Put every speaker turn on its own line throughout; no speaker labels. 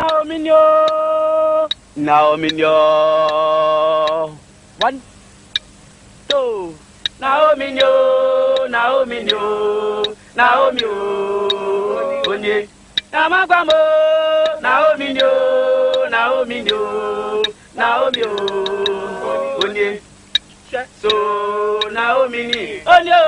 Naomi Nyo. Naomi Nyo. One, two. Naomi Nyo. Naomi Nyo. Naomi Nyo. Onye. Namagbamo. Naomi Nyo. Naomi Nyo. Naomi Nyo. Onye. So Naomi ni. Onye.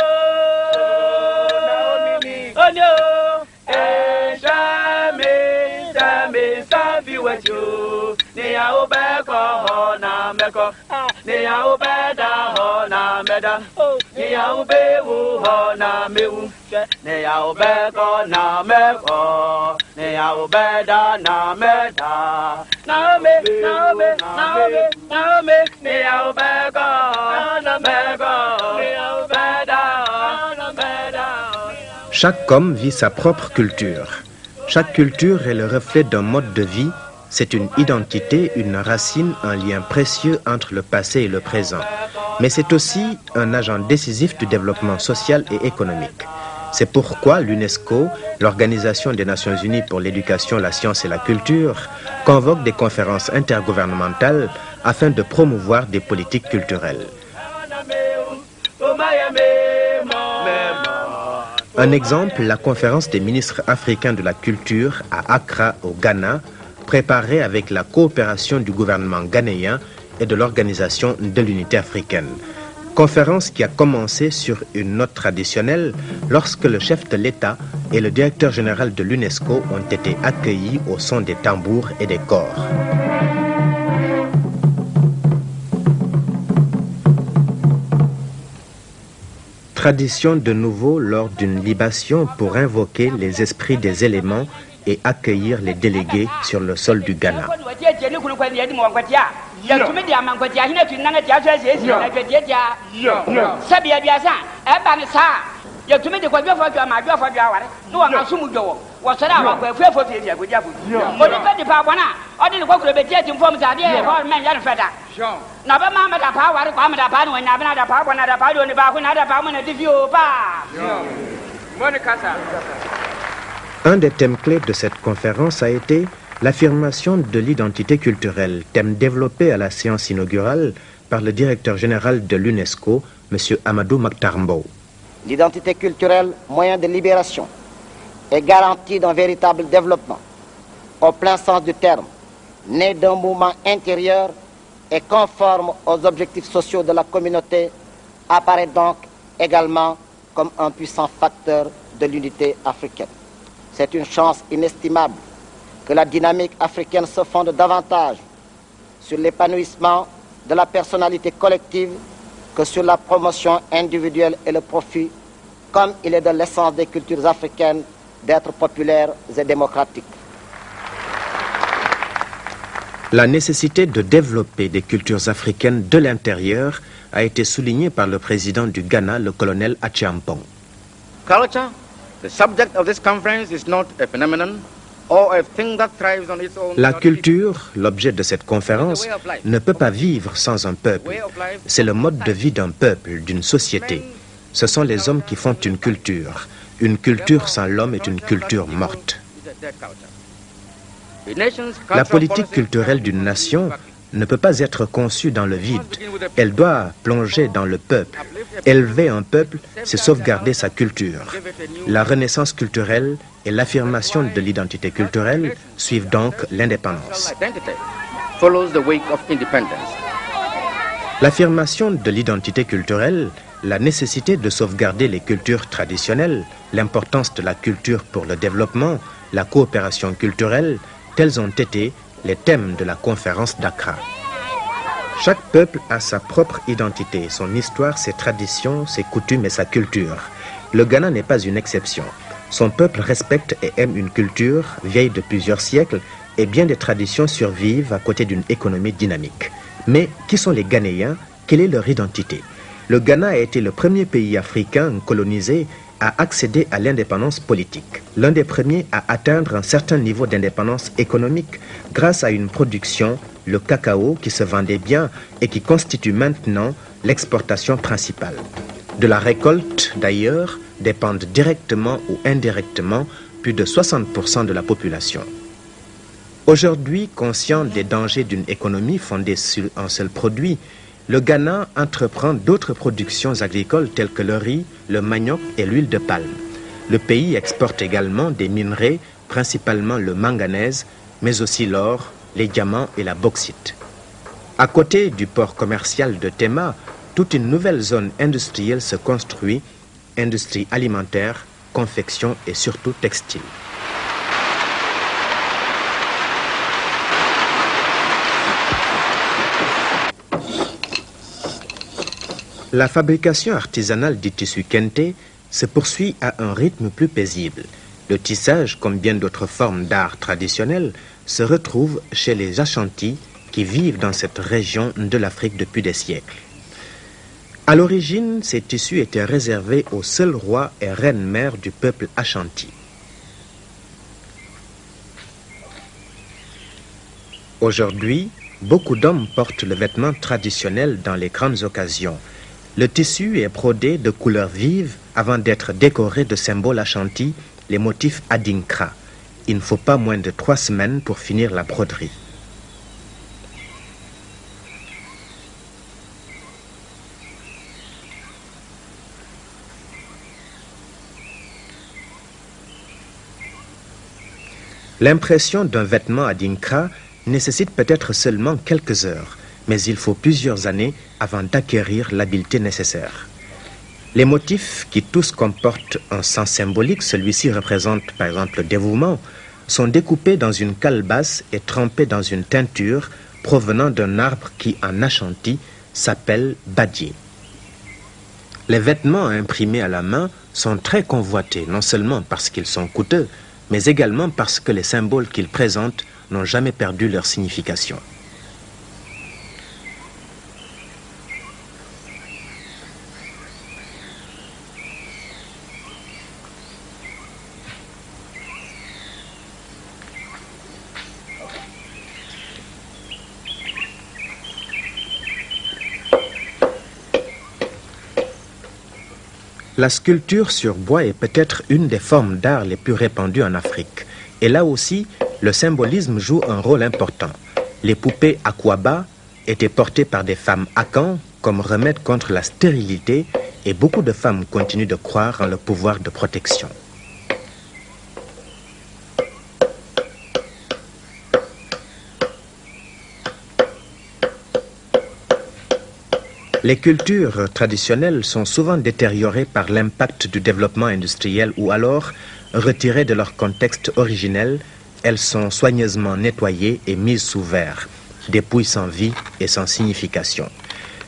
Chaque homme vit sa propre culture. Chaque culture est le reflet d'un mode de vie, c'est une identité, une racine, un lien précieux entre le passé et le présent. Mais c'est aussi un agent décisif du développement social et économique. C'est pourquoi l'UNESCO, l'Organisation des Nations Unies pour l'éducation, la science et la culture, convoque des conférences intergouvernementales afin de promouvoir des politiques culturelles. Un exemple, la conférence des ministres africains de la culture à Accra, au Ghana, préparée avec la coopération du gouvernement ghanéen et de l'Organisation de l'Unité africaine. Conférence qui a commencé sur une note traditionnelle lorsque le chef de l'État et le directeur général de l'UNESCO ont été accueillis au son des tambours et des corps. Tradition de nouveau lors d'une libation pour invoquer les esprits des éléments et accueillir les délégués sur le sol du Ghana.
de
Un des thèmes clés de cette conférence a été l'affirmation de l'identité culturelle, thème développé à la séance inaugurale par le directeur général de l'UNESCO, M. Amadou Maktarmbo.
L'identité culturelle, moyen de libération, est garantie d'un véritable développement, au plein sens du terme, né d'un mouvement intérieur et conforme aux objectifs sociaux de la communauté, apparaît donc également comme un puissant facteur de l'unité africaine. C'est une chance inestimable que la dynamique africaine se fonde davantage sur l'épanouissement de la personnalité collective que sur la promotion individuelle et le profit, comme il est de l'essence des cultures africaines d'être populaires et démocratiques.
La nécessité de développer des cultures africaines de l'intérieur a été soulignée par le président du Ghana, le colonel Achiampong.
Culture, the subject of this conference is not a phenomenon or a thing that thrives on its own.
La culture, l'objet de cette conférence, ne peut pas vivre sans un peuple. C'est le mode de vie d'un peuple, d'une société. Ce sont les hommes qui font une culture. Une culture sans l'homme est une culture morte. La politique culturelle d'une nation ne peut pas être conçue dans le vide. Elle doit plonger dans le peuple. Élever un peuple, c'est sauvegarder sa culture. La renaissance culturelle et l'affirmation de l'identité culturelle suivent donc l'indépendance. L'affirmation de l'identité culturelle, la nécessité de sauvegarder les cultures traditionnelles, l'importance de la culture pour le développement, la coopération culturelle, tels ont été les thèmes de la conférence d'Accra. Chaque peuple a sa propre identité, son histoire, ses traditions, ses coutumes et sa culture. Le Ghana n'est pas une exception. Son peuple respecte et aime une culture vieille de plusieurs siècles et bien des traditions survivent à côté d'une économie dynamique. Mais qui sont les Ghanéens? Quelle est leur identité? Le Ghana a été le premier pays africain colonisé à accéder à l'indépendance politique. L'un des premiers à atteindre un certain niveau d'indépendance économique grâce à une production, le cacao, qui se vendait bien et qui constitue maintenant l'exportation principale. De la récolte, d'ailleurs, dépendent directement ou indirectement plus de 60% de la population. Aujourd'hui, conscient des dangers d'une économie fondée sur un seul produit, le Ghana entreprend d'autres productions agricoles telles que le riz, le manioc et l'huile de palme. Le pays exporte également des minerais, principalement le manganèse, mais aussi l'or, les diamants et la bauxite. À côté du port commercial de Tema, toute une nouvelle zone industrielle se construit, industrie alimentaire, confection et surtout textile. La fabrication artisanale du tissu kente se poursuit à un rythme plus paisible. Le tissage, comme bien d'autres formes d'art traditionnel, se retrouve chez les Ashantis qui vivent dans cette région de l'Afrique depuis des siècles. À l'origine, ces tissus étaient réservés aux seuls rois et reines mères du peuple Ashanti. Aujourd'hui, beaucoup d'hommes portent le vêtement traditionnel dans les grandes occasions. Le tissu est brodé de couleurs vives avant d'être décoré de symboles Ashanti, les motifs Adinkra. Il ne faut pas moins de trois semaines pour finir la broderie. L'impression d'un vêtement Adinkra nécessite peut-être seulement quelques heures, mais il faut plusieurs années avant d'acquérir l'habileté nécessaire. Les motifs, qui tous comportent un sens symbolique, celui-ci représente par exemple le dévouement, sont découpés dans une calebasse et trempés dans une teinture provenant d'un arbre qui, en Ashanti, s'appelle badier. Les vêtements imprimés à la main sont très convoités, non seulement parce qu'ils sont coûteux, mais également parce que les symboles qu'ils présentent n'ont jamais perdu leur signification. La sculpture sur bois est peut-être une des formes d'art les plus répandues en Afrique. Et là aussi, le symbolisme joue un rôle important. Les poupées aquaba étaient portées par des femmes akans comme remède contre la stérilité et beaucoup de femmes continuent de croire en le pouvoir de protection. Les cultures traditionnelles sont souvent détériorées par l'impact du développement industriel ou alors, retirées de leur contexte originel, elles sont soigneusement nettoyées et mises sous verre, dépouilles sans vie et sans signification.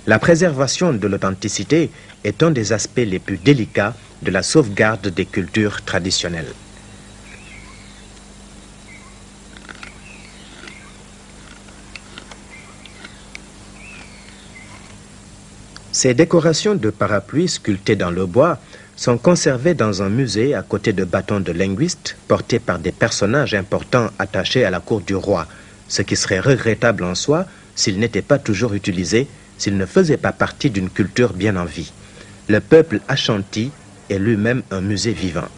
La préservation de l'authenticité est un des aspects les plus délicats de la sauvegarde des cultures traditionnelles. Ces décorations de parapluies sculptées dans le bois sont conservées dans un musée à côté de bâtons de linguistes portés par des personnages importants attachés à la cour du roi, ce qui serait regrettable en soi s'ils n'étaient pas toujours utilisés, s'ils ne faisaient pas partie d'une culture bien en vie. Le peuple Ashanti est lui-même un musée vivant.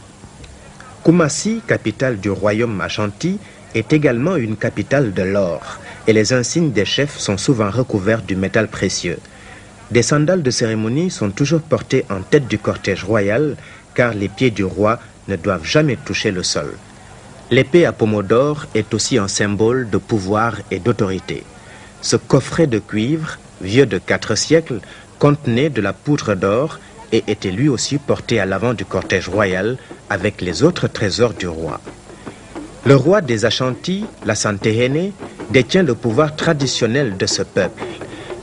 Kumasi, capitale du royaume Ashanti, est également une capitale de l'or, et les insignes des chefs sont souvent recouverts du métal précieux. Des sandales de cérémonie sont toujours portées en tête du cortège royal car les pieds du roi ne doivent jamais toucher le sol. L'épée à pommeau d'or est aussi un symbole de pouvoir et d'autorité. Ce coffret de cuivre, vieux de quatre siècles, contenait de la poudre d'or et était lui aussi porté à l'avant du cortège royal avec les autres trésors du roi. Le roi des Ashantis, la Santehene, détient le pouvoir traditionnel de ce peuple.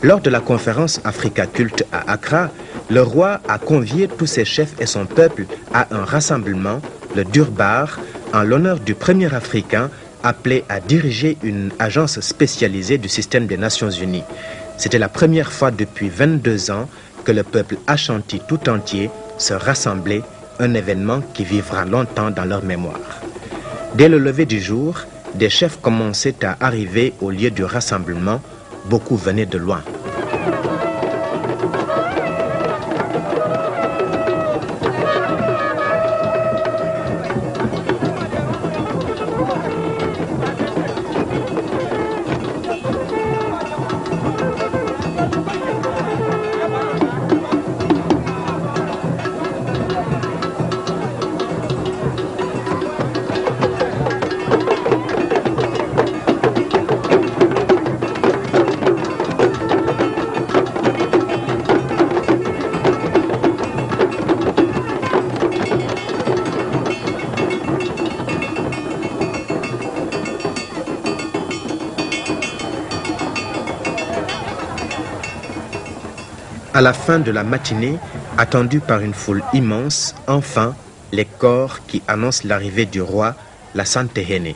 Lors de la conférence Africa Culte à Accra, le roi a convié tous ses chefs et son peuple à un rassemblement, le Durbar, en l'honneur du premier Africain appelé à diriger une agence spécialisée du système des Nations Unies. C'était la première fois depuis 22 ans que le peuple Ashanti tout entier se rassemblait, un événement qui vivra longtemps dans leur mémoire. Dès le lever du jour, des chefs commençaient à arriver au lieu du rassemblement beaucoup venaient de loin. À la fin de la matinée, attendue par une foule immense, enfin, les corps qui annoncent l'arrivée du roi, la Santehene.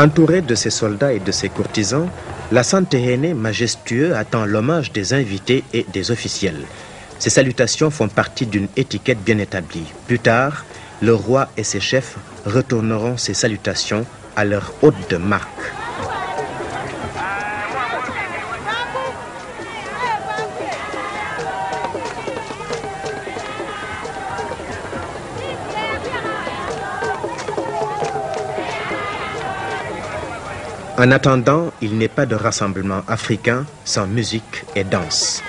Entouré de ses soldats et de ses courtisans, la Santehene majestueux attend l'hommage des invités et des officiels. Ces salutations font partie d'une étiquette bien établie. Plus tard, le roi et ses chefs retourneront ces salutations à leur hôte de marque. En attendant, il n'est pas de rassemblement africain sans musique et danse.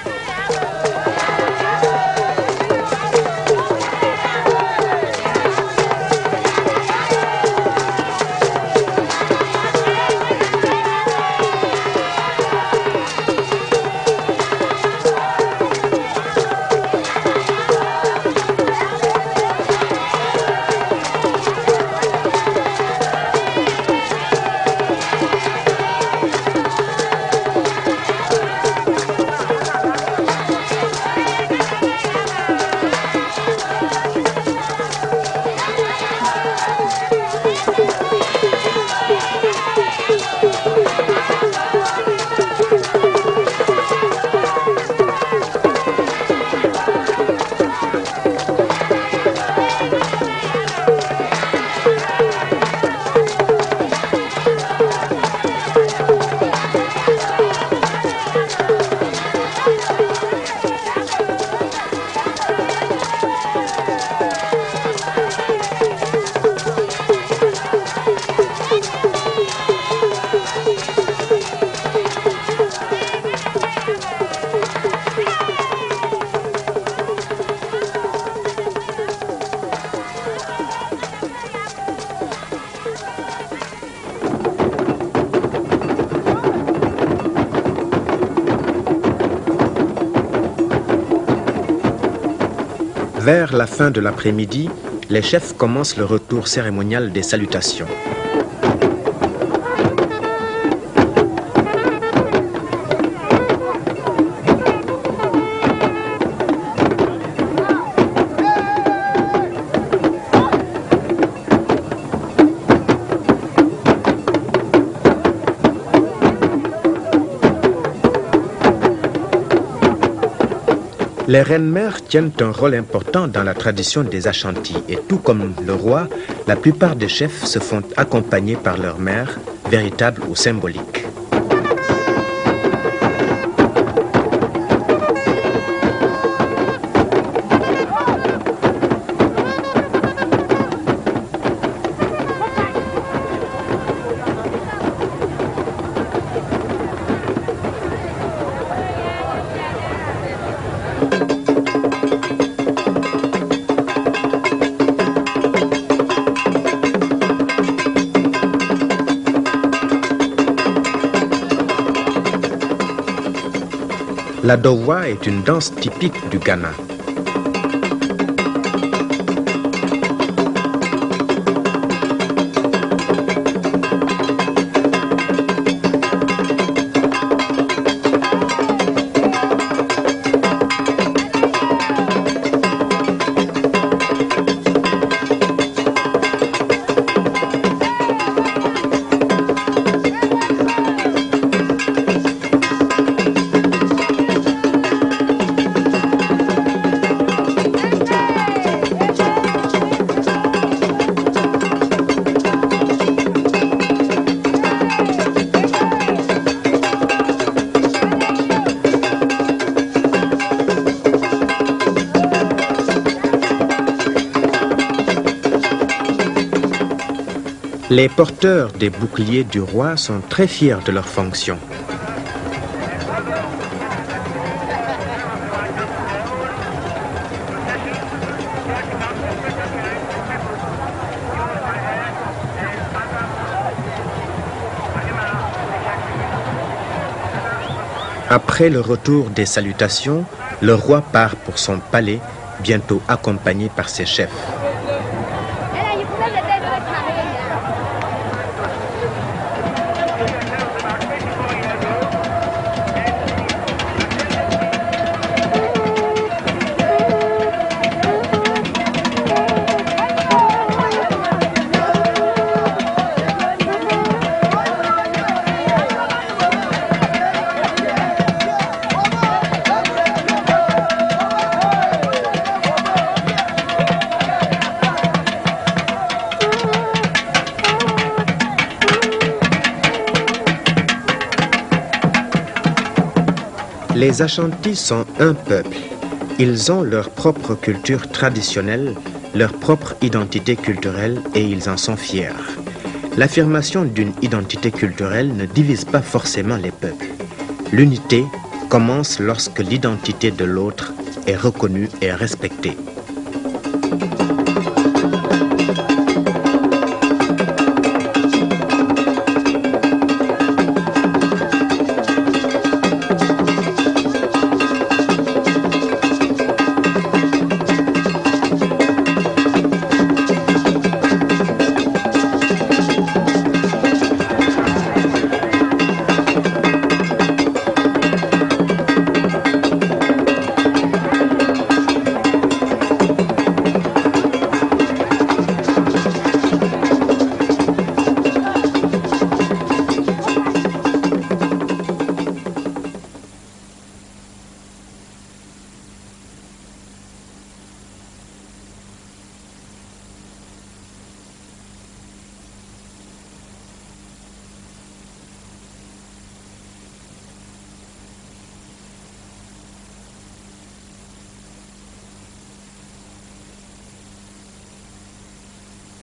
Vers la fin de l'après-midi, les chefs commencent le retour cérémonial des salutations. Les reines-mères tiennent un rôle important dans la tradition des Ashanti et tout comme le roi, la plupart des chefs se font accompagner par leur mère, véritable ou symbolique. La dowa est une danse typique du Ghana. Les porteurs des boucliers du roi sont très fiers de leur fonction. Après le retour des salutations, le roi part pour son palais, bientôt accompagné par ses chefs. Les Ashantis sont un peuple. Ils ont leur propre culture traditionnelle, leur propre identité culturelle et ils en sont fiers. L'affirmation d'une identité culturelle ne divise pas forcément les peuples. L'unité commence lorsque l'identité de l'autre est reconnue et respectée.